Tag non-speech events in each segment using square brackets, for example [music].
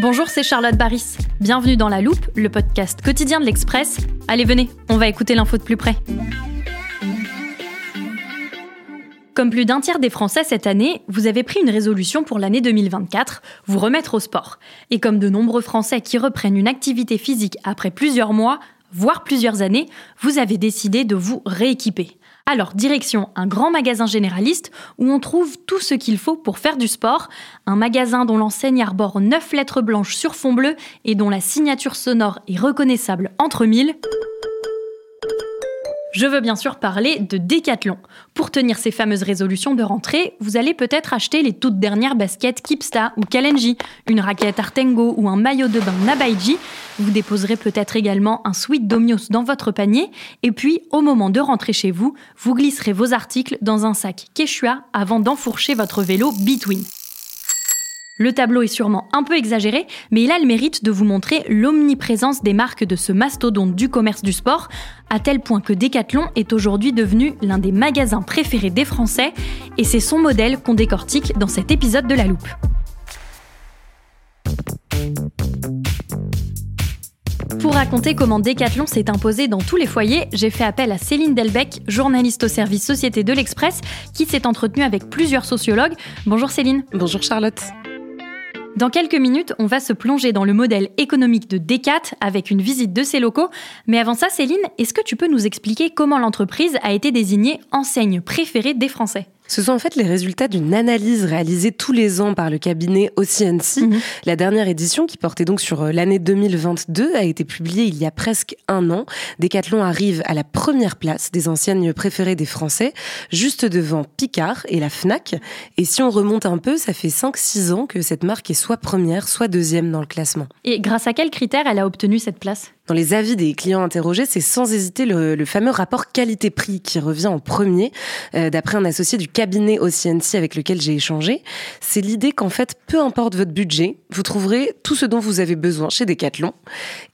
Bonjour, c'est Charlotte Baris. Bienvenue dans La Loupe, le podcast quotidien de l'Express. Allez, venez, on va écouter l'info de plus près. Comme plus d'un tiers des Français cette année, vous avez pris une résolution pour l'année 2024, vous remettre au sport. Et comme de nombreux Français qui reprennent une activité physique après plusieurs mois, voire plusieurs années, vous avez décidé de vous rééquiper. Alors, direction un grand magasin généraliste où on trouve tout ce qu'il faut pour faire du sport. Un magasin dont l'enseigne arbore 9 lettres blanches sur fond bleu et dont la signature sonore est reconnaissable entre mille. Je veux bien sûr parler de Decathlon. Pour tenir ces fameuses résolutions de rentrée, vous allez peut-être acheter les toutes dernières baskets Kipsta ou Kalenji, une raquette Artengo ou un maillot de bain Nabaiji. Vous déposerez peut-être également un sweat Domios dans votre panier. Et puis, au moment de rentrer chez vous, vous glisserez vos articles dans un sac Quechua avant d'enfourcher votre vélo Between. Le tableau est sûrement un peu exagéré, mais il a le mérite de vous montrer l'omniprésence des marques de ce mastodonte du commerce du sport, à tel point que Decathlon est aujourd'hui devenu l'un des magasins préférés des Français, et c'est son modèle qu'on décortique dans cet épisode de La Loupe. Pour raconter comment Decathlon s'est imposé dans tous les foyers, j'ai fait appel à Céline Delbecq, journaliste au service Société de l'Express, qui s'est entretenue avec plusieurs sociologues. Bonjour Céline. Bonjour Charlotte. Dans quelques minutes, on va se plonger dans le modèle économique de Decat avec une visite de ses locaux. Mais avant ça, Céline, est-ce que tu peux nous expliquer comment l'entreprise a été désignée enseigne préférée des Français? Ce sont en fait les résultats d'une analyse réalisée tous les ans par le cabinet OCNC. Mhm. La dernière édition, qui portait donc sur euh, l'année 2022, a été publiée il y a presque un an. Decathlon arrive à la première place des enseignes préférées des Français, juste devant Picard et la Fnac. Et si on remonte un peu, ça fait 5-6 ans que cette marque est soit première, soit deuxième dans le classement. Et grâce à quels critères elle a obtenu cette place? Dans les avis des clients interrogés, c'est sans hésiter le, fameux rapport qualité-prix qui revient en premier, euh, d'après un associé du cabinet OCNC avec lequel j'ai échangé. C'est l'idée qu'en fait, peu importe votre budget, vous trouverez tout ce dont vous avez besoin chez Decathlon,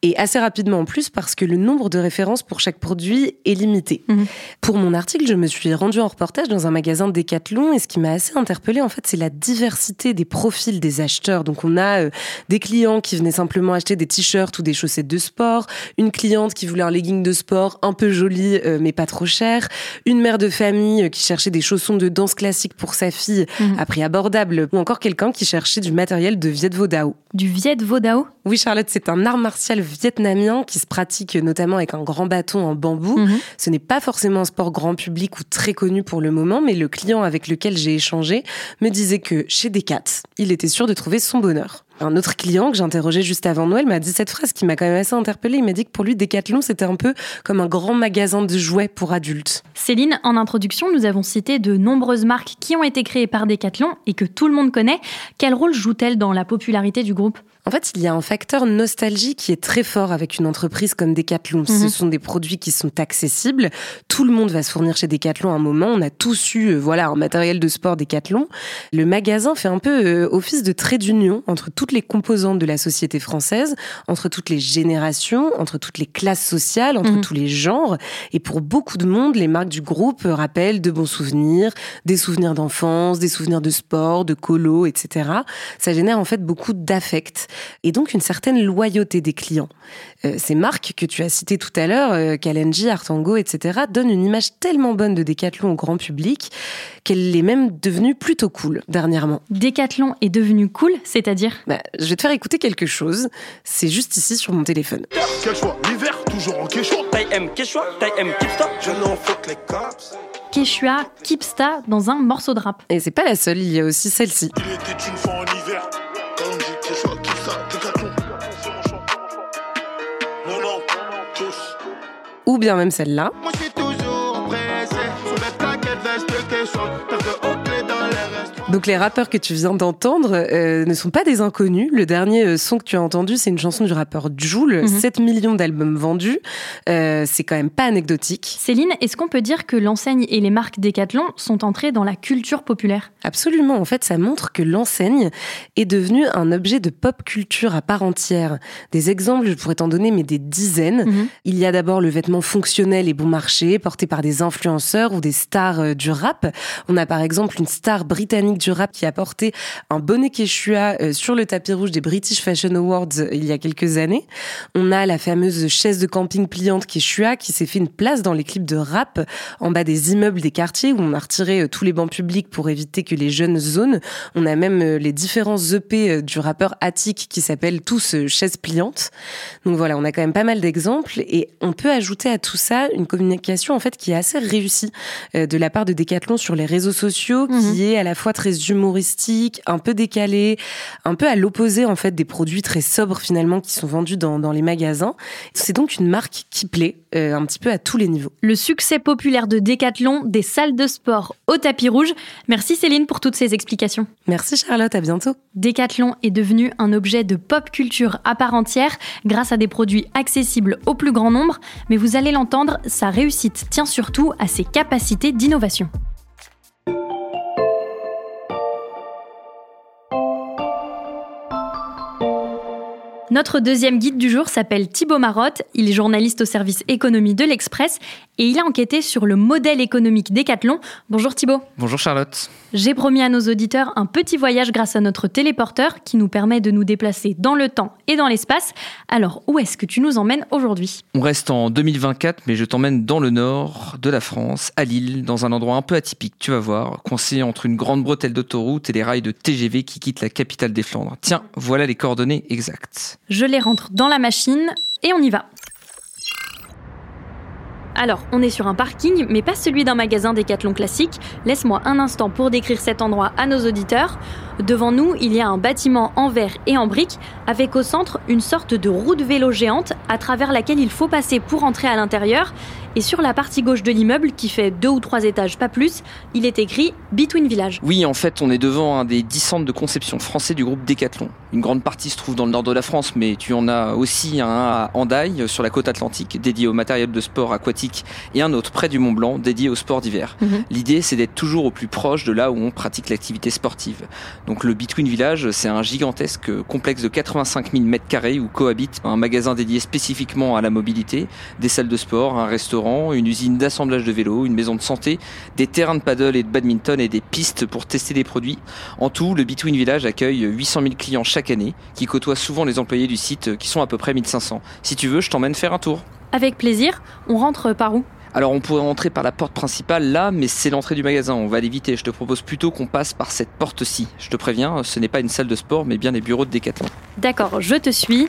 et assez rapidement en plus parce que le nombre de références pour chaque produit est limité. Mhm. Pour mon article, je me suis rendue en reportage dans un magasin Decathlon, et ce qui m'a assez interpellée, en fait, c'est la diversité des profils des acheteurs. Donc on a euh, des clients qui venaient simplement acheter des t-shirts ou des chaussettes de sport, une cliente qui voulait un legging de sport un peu joli euh, mais pas trop cher, une mère de famille euh, qui cherchait des chaussons de danse classique pour sa fille mhm. à prix abordable, ou encore quelqu'un qui cherchait du matériel de Viet Vo Dao. Du Viet Vo Dao? Oui Charlotte, c'est un art martial vietnamien qui se pratique notamment avec un grand bâton en bambou. Mhm. Ce n'est pas forcément un sport grand public ou très connu pour le moment, mais le client avec lequel j'ai échangé me disait que chez Decat, il était sûr de trouver son bonheur. Un autre client que j'interrogeais juste avant Noël m'a dit cette phrase qui m'a quand même assez interpellée. Il m'a dit que pour lui, Decathlon, c'était un peu comme un grand magasin de jouets pour adultes. Céline, en introduction, nous avons cité de nombreuses marques qui ont été créées par Decathlon et que tout le monde connaît. Quel rôle joue-t-elle dans la popularité du groupe? En fait, il y a un facteur nostalgie qui est très fort avec une entreprise comme Decathlon. Ce mhm. sont des produits qui sont accessibles. Tout le monde va se fournir chez Decathlon à un moment. On a tous eu, euh, voilà, un matériel de sport Decathlon. Le magasin fait un peu euh, office de trait d'union entre toutes les composantes de la société française, entre toutes les générations, entre toutes les classes sociales, entre mhm. tous les genres. Et pour beaucoup de monde, les marques du groupe rappellent de bons souvenirs, des souvenirs d'enfance, des souvenirs de sport, de colo, etc. Ça génère en fait beaucoup d'affect. Et donc une certaine loyauté des clients. Euh, ces marques que tu as citées tout à l'heure, euh, Kalenji, Artango, etc., donnent une image tellement bonne de Decathlon au grand public qu'elle est même devenue plutôt cool dernièrement. Decathlon est devenu cool, c'est-à-dire? Bah, Je vais te faire écouter quelque chose. C'est juste ici sur mon téléphone. Quel choix L'hiver, toujours en quechua. Taille M, quechua, taille M, kipsta. Je n'en fais que les cops. Quechua, Kipsta dans un morceau de rap. Et c'est pas la seule, il y a aussi celle-ci. Il était une fois en Ou bien même celle-là. Donc les rappeurs que tu viens d'entendre euh, ne sont pas des inconnus. Le dernier euh, son que tu as entendu, c'est une chanson du rappeur Joule, Mhm. 7 millions d'albums vendus. Euh, c'est quand même pas anecdotique. Céline, est-ce qu'on peut dire que l'enseigne et les marques Decathlon sont entrées dans la culture populaire? Absolument, en fait, ça montre que l'enseigne est devenue un objet de pop culture à part entière. Des exemples, je pourrais t'en donner, mais des dizaines. Mhm. Il y a d'abord le vêtement fonctionnel et bon marché, porté par des influenceurs ou des stars du rap. On a par exemple une star britannique du rap qui a porté un bonnet Quechua euh, sur le tapis rouge des British Fashion Awards euh, il y a quelques années. On a la fameuse chaise de camping pliante Quechua qui s'est fait une place dans les clips de rap en bas des immeubles des quartiers où on a retiré euh, tous les bancs publics pour éviter que les jeunes zonent. On a même les différents EP du rappeur Attic qui s'appellent tous chaises pliantes. Donc voilà, on a quand même pas mal d'exemples et on peut ajouter à tout ça une communication en fait qui est assez réussie de la part de Decathlon sur les réseaux sociaux, Mhm. qui est à la fois très humoristique, un peu décalé, un peu à l'opposé en fait des produits très sobres finalement qui sont vendus dans, dans les magasins. C'est donc une marque qui plaît euh, un petit peu à tous les niveaux. Le succès populaire de Decathlon, des salles de sport au tapis rouge. Merci Céline pour toutes ces explications. Merci Charlotte, à bientôt. Decathlon est devenu un objet de pop culture à part entière grâce à des produits accessibles au plus grand nombre, mais vous allez l'entendre, sa réussite tient surtout à ses capacités d'innovation. Notre deuxième guide du jour s'appelle Thibaut Marotte. Il est journaliste au service économie de l'Express et il a enquêté sur le modèle économique Decathlon. Bonjour Thibaut. Bonjour Charlotte. J'ai promis à nos auditeurs un petit voyage grâce à notre téléporteur qui nous permet de nous déplacer dans le temps et dans l'espace. Alors, où est-ce que tu nous emmènes aujourd'hui? On reste en 2024, mais je t'emmène dans le nord de la France, à Lille, dans un endroit un peu atypique, tu vas voir, coincé entre une grande bretelle d'autoroute et les rails de TGV qui quittent la capitale des Flandres. Tiens, voilà les coordonnées exactes. Je les rentre dans la machine et on y va. Alors, on est sur un parking, mais pas celui d'un magasin Décathlon classique. Laisse-moi un instant pour décrire cet endroit à nos auditeurs. Devant nous, il y a un bâtiment en verre et en briques, avec au centre une sorte de roue de vélo géante à travers laquelle il faut passer pour entrer à l'intérieur. Et sur la partie gauche de l'immeuble, qui fait deux ou trois étages, pas plus, il est écrit Between Village. Oui, en fait, on est devant un des 10 centres de conception français du groupe Decathlon. Une grande partie se trouve dans le nord de la France, mais tu en as aussi un à Hendaye, sur la côte atlantique, dédié au matériel de sport aquatique, et un autre près du Mont Blanc, dédié au sport d'hiver. Mhm. L'idée, c'est d'être toujours au plus proche de là où on pratique l'activité sportive. Donc le Between Village, c'est un gigantesque complexe de 85 000 mètres carrés où cohabitent un magasin dédié spécifiquement à la mobilité, des salles de sport, un restaurant, une usine d'assemblage de vélos, une maison de santé, des terrains de paddle et de badminton et des pistes pour tester des produits. En tout, le Between Village accueille 800 000 clients chaque année qui côtoient souvent les employés du site qui sont à peu près 1500. Si tu veux, je t'emmène faire un tour. Avec plaisir, on rentre par où? Alors on pourrait entrer par la porte principale là, mais c'est l'entrée du magasin, on va l'éviter. Je te propose plutôt qu'on passe par cette porte-ci. Je te préviens, ce n'est pas une salle de sport, mais bien les bureaux de Decathlon. D'accord, je te suis.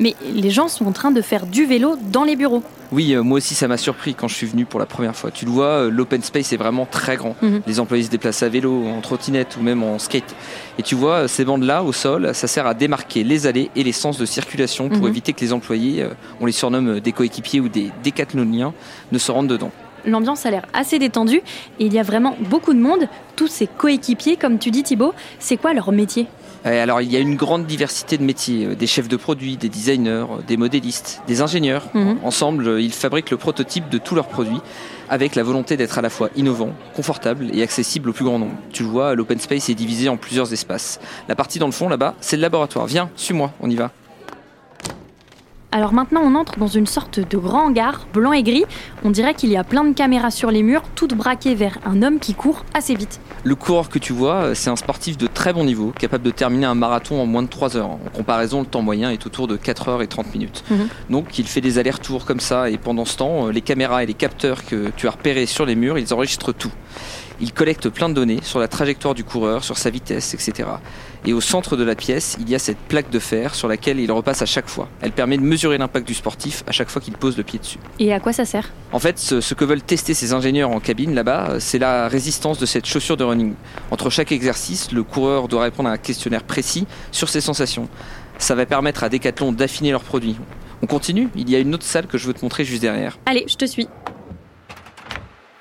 Mais les gens sont en train de faire du vélo dans les bureaux. Oui, euh, moi aussi ça m'a surpris quand je suis venu pour la première fois. Tu le vois, euh, l'open space est vraiment très grand. Mhm. Les employés se déplacent à vélo, en trottinette ou même en skate. Et tu vois, ces bandes-là au sol, ça sert à démarquer les allées et les sens de circulation pour Mhm. éviter que les employés, euh, on les surnomme des coéquipiers ou des décathloniens, ne se rendent dedans. L'ambiance a l'air assez détendue et il y a vraiment beaucoup de monde. Tous ces coéquipiers, comme tu dis Thibaut, c'est quoi leur métier? Alors il y a une grande diversité de métiers, euh, des chefs de produits, des designers, euh, des modélistes, des ingénieurs. Mhm. Ensemble, euh, ils fabriquent le prototype de tous leurs produits avec la volonté d'être à la fois innovant, confortable et accessible au plus grand nombre. Tu le vois, l'open space est divisé en plusieurs espaces. La partie dans le fond là-bas, c'est le laboratoire. Viens, suis-moi, on y va. Alors maintenant, on entre dans une sorte de grand hangar, blanc et gris. On dirait qu'il y a plein de caméras sur les murs, toutes braquées vers un homme qui court assez vite. Le coureur que tu vois, c'est un sportif de très bon niveau, capable de terminer un marathon en moins de 3 heures. En comparaison, le temps moyen est autour de 4 heures et 30 minutes. Mhm. Donc il fait des allers-retours comme ça, et pendant ce temps, les caméras et les capteurs que tu as repérés sur les murs, ils enregistrent tout. Il collecte plein de données sur la trajectoire du coureur, sur sa vitesse, etc. Et au centre de la pièce, il y a cette plaque de fer sur laquelle il repasse à chaque fois. Elle permet de mesurer l'impact du sportif à chaque fois qu'il pose le pied dessus. Et à quoi ça sert? En fait, ce, ce que veulent tester ces ingénieurs en cabine là-bas, c'est la résistance de cette chaussure de running. Entre chaque exercice, le coureur doit répondre à un questionnaire précis sur ses sensations. Ça va permettre à Decathlon d'affiner leurs produits. On continue? Il y a une autre salle que je veux te montrer juste derrière. Allez, je te suis.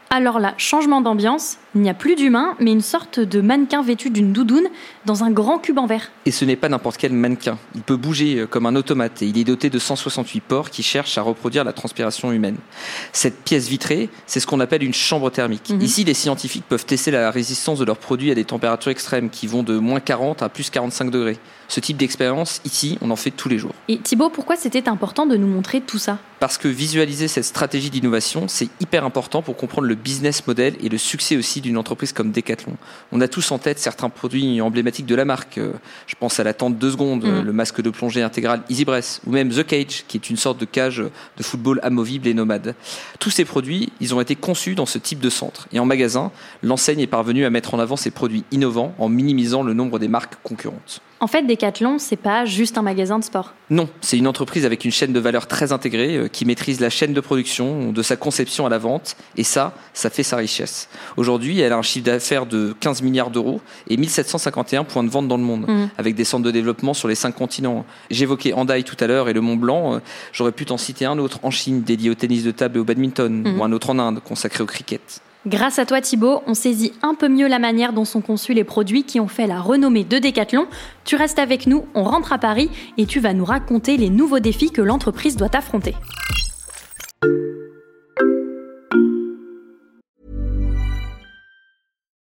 Alors là, changement d'ambiance, il n'y a plus d'humain, mais une sorte de mannequin vêtu d'une doudoune dans un grand cube en verre. Et ce n'est pas n'importe quel mannequin. Il peut bouger euh, comme un automate et il est doté de 168 pores qui cherchent à reproduire la transpiration humaine. Cette pièce vitrée, c'est ce qu'on appelle une chambre thermique. Mhm. Ici, les scientifiques peuvent tester la résistance de leurs produits à des températures extrêmes qui vont de moins 40 à plus 45 degrés. Ce type d'expérience, ici, on en fait tous les jours. Et Thibaut, pourquoi c'était important de nous montrer tout ça? Parce que visualiser cette stratégie d'innovation, c'est hyper important pour comprendre le business model et le succès aussi d'une entreprise comme Decathlon. On a tous en tête certains produits emblématiques de la marque. Euh, Je pense à la tente 2 secondes, Mhm. le masque de plongée intégral EasyBress, ou même The Cage, qui est une sorte de cage de football amovible et nomade. Tous ces produits, ils ont été conçus dans ce type de centre. Et en magasin, l'enseigne est parvenue à mettre en avant ces produits innovants en minimisant le nombre des marques concurrentes. En fait, Decathlon, c'est pas juste un magasin de sport. Non, c'est une entreprise avec une chaîne de valeur très intégrée euh, qui maîtrise la chaîne de production, de sa conception à la vente, et ça, ça fait sa richesse. Aujourd'hui, elle a un chiffre d'affaires de 15 milliards d'euros et 1751 points de vente dans le monde, Mhm. avec des centres de développement sur les cinq continents. J'évoquais Andai tout à l'heure et le Mont Blanc, euh, j'aurais pu t'en citer un autre en Chine dédié au tennis de table et au badminton, Mhm. ou un autre en Inde consacré au cricket. Grâce à toi Thibaut, on saisit un peu mieux la manière dont sont conçus les produits qui ont fait la renommée de Decathlon. Tu restes avec nous, on rentre à Paris et tu vas nous raconter les nouveaux défis que l'entreprise doit affronter.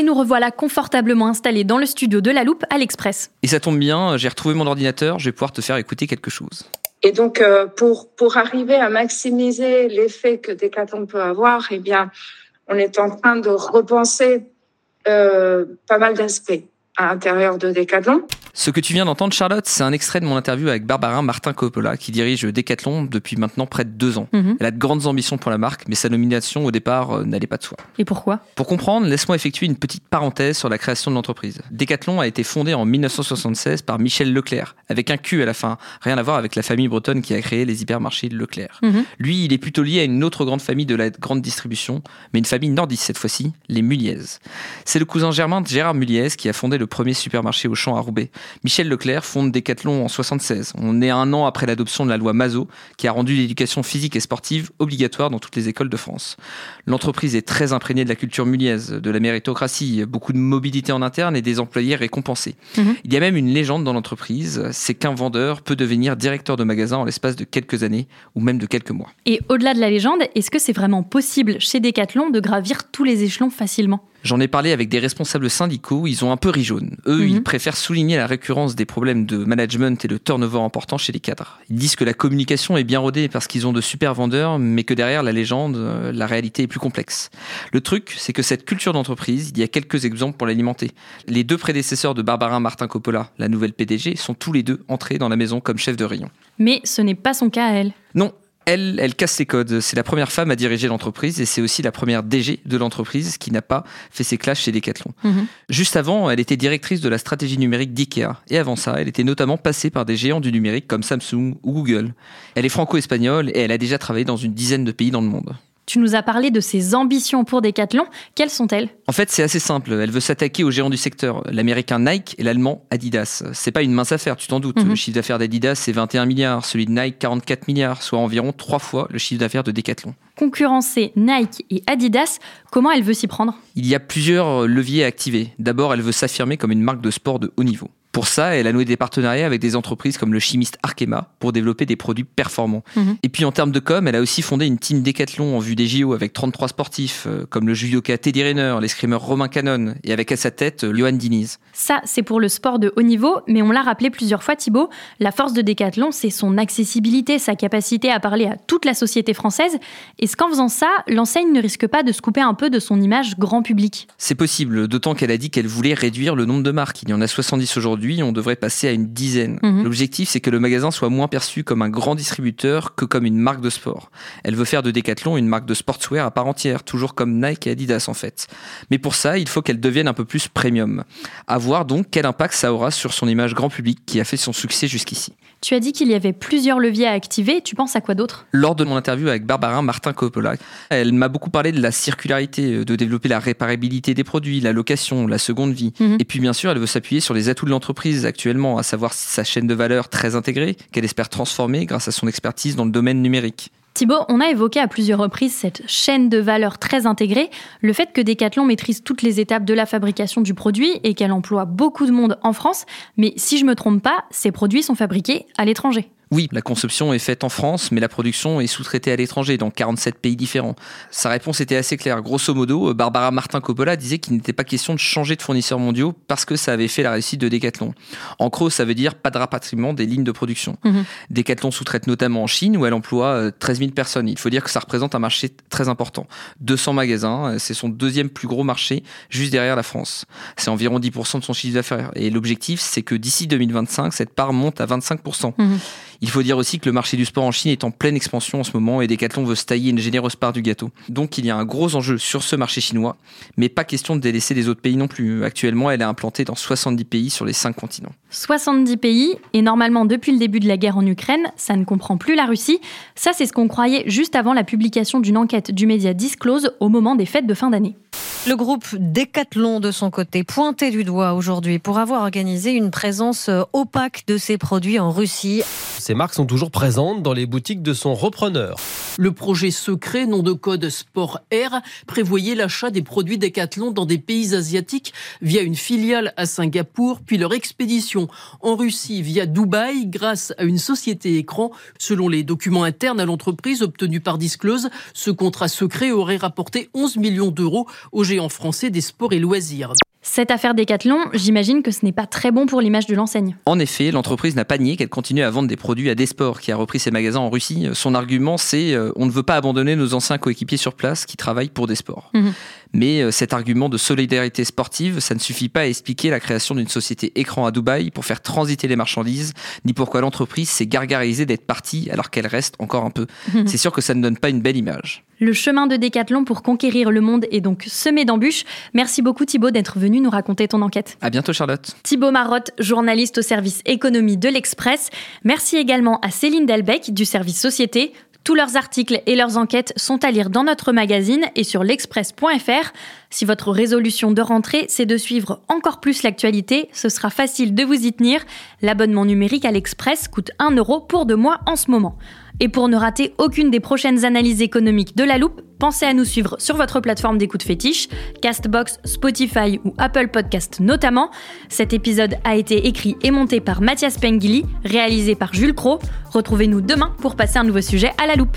Et nous revoilà confortablement installés dans le studio de la Loupe à l'Express. Et ça tombe bien, j'ai retrouvé mon ordinateur, je vais pouvoir te faire écouter quelque chose. Et donc, euh, pour, pour arriver à maximiser l'effet que Decathlon peut avoir, eh bien, on est en train de repenser euh, pas mal d'aspects à l'intérieur de Decathlon. Ce que tu viens d'entendre, Charlotte, c'est un extrait de mon interview avec Barbarin Martin Coppola, qui dirige Decathlon depuis maintenant près de deux ans. Mhm. Elle a de grandes ambitions pour la marque, mais sa nomination au départ euh, n'allait pas de soi. Et pourquoi? Pour comprendre, laisse-moi effectuer une petite parenthèse sur la création de l'entreprise. Decathlon a été fondé en 1976 par Michel Leclerc, avec un Q à la fin, rien à voir avec la famille bretonne qui a créé les hypermarchés Leclerc. Mhm. Lui, il est plutôt lié à une autre grande famille de la grande distribution, mais une famille nordiste cette fois-ci, les Muliez. C'est le cousin germain de Gérard Muliez qui a fondé le premier supermarché au champ à Roubaix. Michel Leclerc fonde Decathlon en 76. On est un an après l'adoption de la loi Mazot, qui a rendu l'éducation physique et sportive obligatoire dans toutes les écoles de France. L'entreprise est très imprégnée de la culture muliaise, de la méritocratie, beaucoup de mobilité en interne et des employés récompensés. Mhm. Il y a même une légende dans l'entreprise, c'est qu'un vendeur peut devenir directeur de magasin en l'espace de quelques années ou même de quelques mois. Et au-delà de la légende, est-ce que c'est vraiment possible chez Decathlon de gravir tous les échelons facilement? J'en ai parlé avec des responsables syndicaux, ils ont un peu ri jaune. Eux, Mhm. ils préfèrent souligner la récurrence des problèmes de management et de turnover important chez les cadres. Ils disent que la communication est bien rodée parce qu'ils ont de super vendeurs, mais que derrière la légende, euh, la réalité est plus complexe. Le truc, c'est que cette culture d'entreprise, il y a quelques exemples pour l'alimenter. Les deux prédécesseurs de Barbarin Martin Coppola, la nouvelle PDG, sont tous les deux entrés dans la maison comme chef de rayon. Mais ce n'est pas son cas à elle. Non, elle, elle casse les codes. C'est la première femme à diriger l'entreprise et c'est aussi la première DG de l'entreprise qui n'a pas fait ses clashes chez Decathlon. Mhm. Juste avant, elle était directrice de la stratégie numérique d'IKEA. Et avant ça, elle était notamment passée par des géants du numérique comme Samsung ou Google. Elle est franco-espagnole et elle a déjà travaillé dans une dizaine de pays dans le monde. Tu nous as parlé de ses ambitions pour Decathlon. Quelles sont-elles? En fait, c'est assez simple. Elle veut s'attaquer aux géants du secteur, l'américain Nike et l'allemand Adidas. C'est pas une mince affaire, tu t'en doutes. Mhm. Le chiffre d'affaires d'Adidas, c'est 21 milliards, celui de Nike, 44 milliards, soit environ trois fois le chiffre d'affaires de Decathlon. Concurrencer Nike et Adidas, comment elle veut s'y prendre? Il y a plusieurs leviers à activer. D'abord, elle veut s'affirmer comme une marque de sport de haut niveau. Pour ça, elle a noué des partenariats avec des entreprises comme le chimiste Arkema pour développer des produits performants. Mhm. Et puis en termes de com, elle a aussi fondé une team Decathlon en vue des JO avec 33 sportifs, euh, comme le judoka Teddy Rayner, l'escrimeur Romain Cannon, et avec à sa tête euh, Johan Diniz. Ça, c'est pour le sport de haut niveau, mais on l'a rappelé plusieurs fois, Thibaut, la force de Decathlon, c'est son accessibilité, sa capacité à parler à toute la société française. Est-ce qu'en faisant ça, l'enseigne ne risque pas de se couper un peu de son image grand public? C'est possible, d'autant qu'elle a dit qu'elle voulait réduire le nombre de marques. Il y en a 70 aujourd'hui, on devrait passer à une dizaine. Mhm. L'objectif, c'est que le magasin soit moins perçu comme un grand distributeur que comme une marque de sport. Elle veut faire de Decathlon une marque de sportswear à part entière, toujours comme Nike et Adidas en fait. Mais pour ça, il faut qu'elle devienne un peu plus premium. À voir donc quel impact ça aura sur son image grand public qui a fait son succès jusqu'ici. Tu as dit qu'il y avait plusieurs leviers à activer, tu penses à quoi d'autre? Lors de mon interview avec Barbara Martin Coppola, elle m'a beaucoup parlé de la circularité, euh, de développer la réparabilité des produits, la location, la seconde vie. Mhm. Et puis bien sûr, elle veut s'appuyer sur les atouts de l'entreprise actuellement, à savoir sa chaîne de valeur très intégrée, qu'elle espère transformer grâce à son expertise dans le domaine numérique. Thibaut, on a évoqué à plusieurs reprises cette chaîne de valeur très intégrée, le fait que Decathlon maîtrise toutes les étapes de la fabrication du produit et qu'elle emploie beaucoup de monde en France, mais si je me trompe pas, ces produits sont fabriqués à l'étranger. Oui, la conception est faite en France, mais la production est sous-traitée à l'étranger, dans 47 pays différents. Sa réponse était assez claire. Grosso modo, Barbara Martin Coppola disait qu'il n'était pas question de changer de fournisseurs mondiaux parce que ça avait fait la réussite de Decathlon. En gros, ça veut dire pas de rapatriement des lignes de production. Mhm. Decathlon sous-traite notamment en Chine, où elle emploie euh, 13 000 personnes. Il faut dire que ça représente un marché très important. 200 magasins, euh, c'est son deuxième plus gros marché, juste derrière la France. C'est environ 10% de son chiffre d'affaires. Et l'objectif, c'est que d'ici 2025, cette part monte à 25%. Mhm. Il faut dire aussi que le marché du sport en Chine est en pleine expansion en ce moment et Decathlon veut se tailler une généreuse part du gâteau. Donc il y a un gros enjeu sur ce marché chinois, mais pas question de délaisser les autres pays non plus. Actuellement, elle est implantée dans 70 pays sur les 5 continents. 70 pays, et normalement depuis le début de la guerre en Ukraine, ça ne comprend plus la Russie. Ça, c'est ce qu'on croyait juste avant la publication d'une enquête du média Disclose au moment des fêtes de fin d'année. Le groupe Decathlon, de son côté, pointé du doigt aujourd'hui pour avoir organisé une présence euh, opaque de ses produits en Russie. Ces marques sont toujours présentes dans les boutiques de son repreneur. Le projet secret, nom de code Sport Air, prévoyait l'achat des produits Decathlon dans des pays asiatiques via une filiale à Singapour, puis leur expédition en Russie via Dubaï grâce à une société écran. Selon les documents internes à l'entreprise obtenus par Disclose, ce contrat secret aurait rapporté 11 millions d'euros au géant français des sports et loisirs. Cette affaire Decathlon, j'imagine que ce n'est pas très bon pour l'image de l'enseigne. En effet, l'entreprise n'a pas nié qu'elle continue à vendre des produits à Desport, qui a repris ses magasins en Russie. Son argument, c'est euh, on ne veut pas abandonner nos anciens coéquipiers sur place qui travaillent pour Desport. Mhm. Mais euh, cet argument de solidarité sportive, ça ne suffit pas à expliquer la création d'une société écran à Dubaï pour faire transiter les marchandises, ni pourquoi l'entreprise s'est gargarisée d'être partie alors qu'elle reste encore un peu. [laughs] C'est sûr que ça ne donne pas une belle image. Le chemin de Decathlon pour conquérir le monde est donc semé d'embûches. Merci beaucoup Thibaut d'être venu nous raconter ton enquête. À bientôt Charlotte. Thibaut Marotte, journaliste au service économie de l'Express. Merci également à Céline Delbecq du service société. Tous leurs articles et leurs enquêtes sont à lire dans notre magazine et sur l'express.fr. Si votre résolution de rentrée, c'est de suivre encore plus l'actualité, ce sera facile de vous y tenir. L'abonnement numérique à l'Express coûte 1 euro pour deux mois en ce moment. Et pour ne rater aucune des prochaines analyses économiques de la loupe, pensez à nous suivre sur votre plateforme d'écoute fétiche, Castbox, Spotify ou Apple Podcast notamment. Cet épisode a été écrit et monté par Mathias Pengili, réalisé par Jules Cro. Retrouvez-nous demain pour passer un nouveau sujet à la loupe.